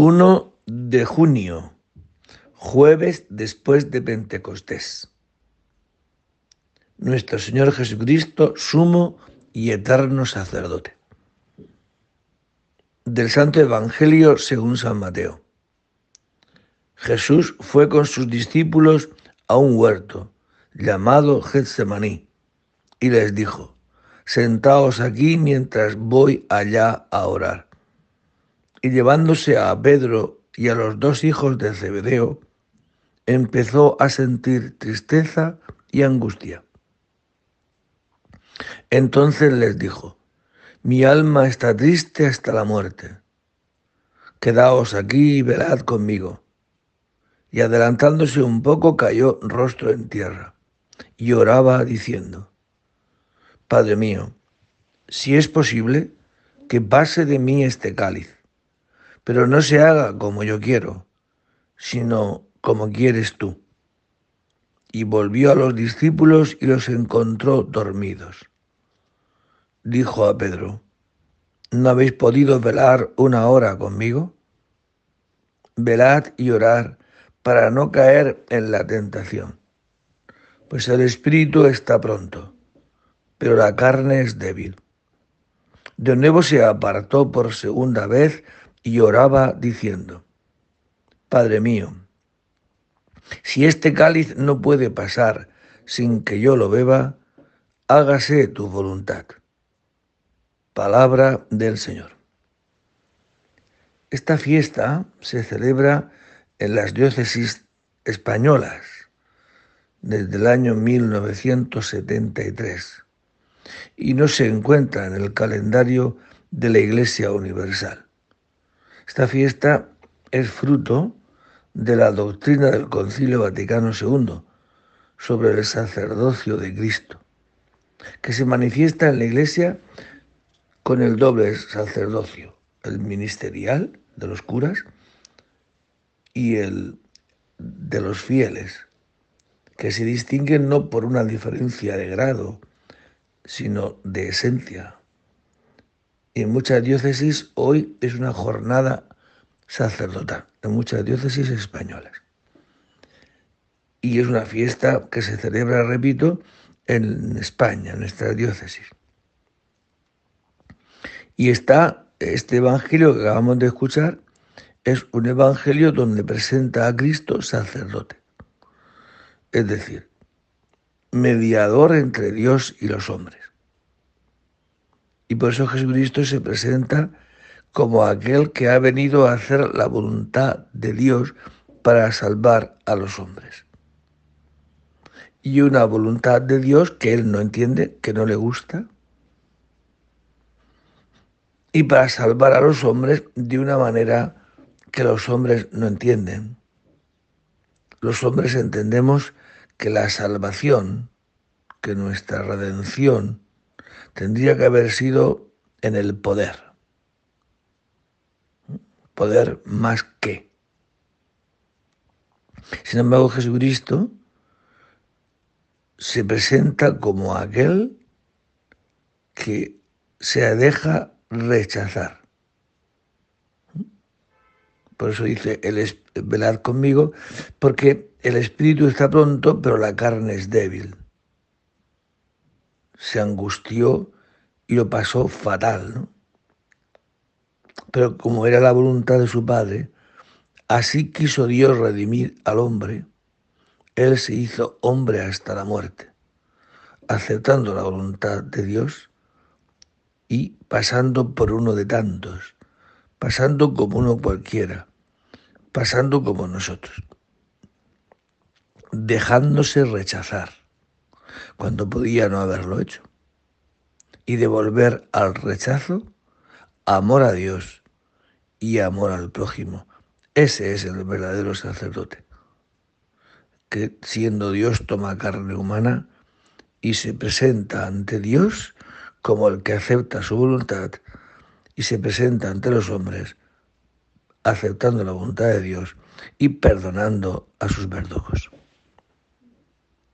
1 de junio, jueves después de Pentecostés. Nuestro Señor Jesucristo, sumo y eterno sacerdote. Del Santo Evangelio según San Mateo. Jesús fue con sus discípulos a un huerto llamado Getsemaní y les dijo, Sentaos aquí mientras voy allá a orar y llevándose a Pedro y a los dos hijos de Zebedeo, empezó a sentir tristeza y angustia. Entonces les dijo, mi alma está triste hasta la muerte. Quedaos aquí y velad conmigo. Y adelantándose un poco cayó rostro en tierra y oraba diciendo, Padre mío, si es posible, que pase de mí este cáliz pero no se haga como yo quiero, sino como quieres tú. Y volvió a los discípulos y los encontró dormidos. Dijo a Pedro, ¿no habéis podido velar una hora conmigo? Velad y orad para no caer en la tentación, pues el espíritu está pronto, pero la carne es débil. De nuevo se apartó por segunda vez y oraba diciendo, Padre mío, si este cáliz no puede pasar sin que yo lo beba, hágase tu voluntad. Palabra del Señor. Esta fiesta se celebra en las diócesis españolas desde el año 1973 y no se encuentra en el calendario de la Iglesia Universal. Esta fiesta es fruto de la doctrina del Concilio Vaticano II sobre el sacerdocio de Cristo, que se manifiesta en la Iglesia con el doble sacerdocio, el ministerial de los curas y el de los fieles, que se distinguen no por una diferencia de grado, sino de esencia, en muchas diócesis hoy es una jornada sacerdotal, en muchas diócesis españolas. Y es una fiesta que se celebra, repito, en España, en nuestra diócesis. Y está este evangelio que acabamos de escuchar, es un evangelio donde presenta a Cristo sacerdote. Es decir, mediador entre Dios y los hombres. Y por eso Jesucristo se presenta como aquel que ha venido a hacer la voluntad de Dios para salvar a los hombres. Y una voluntad de Dios que él no entiende, que no le gusta, y para salvar a los hombres de una manera que los hombres no entienden. Los hombres entendemos que la salvación, que nuestra redención, tendría que haber sido en el poder. Poder más que. Sin embargo, Jesucristo se presenta como aquel que se deja rechazar. Por eso dice, el velad conmigo, porque el espíritu está pronto, pero la carne es débil se angustió y lo pasó fatal. Pero como era la voluntad de su Padre, así quiso Dios redimir al hombre, Él se hizo hombre hasta la muerte, aceptando la voluntad de Dios y pasando por uno de tantos, pasando como uno cualquiera, pasando como nosotros, dejándose rechazar cuando podía no haberlo hecho. Y devolver al rechazo amor a Dios y amor al prójimo. Ese es el verdadero sacerdote, que siendo Dios toma carne humana y se presenta ante Dios como el que acepta su voluntad y se presenta ante los hombres aceptando la voluntad de Dios y perdonando a sus verdugos.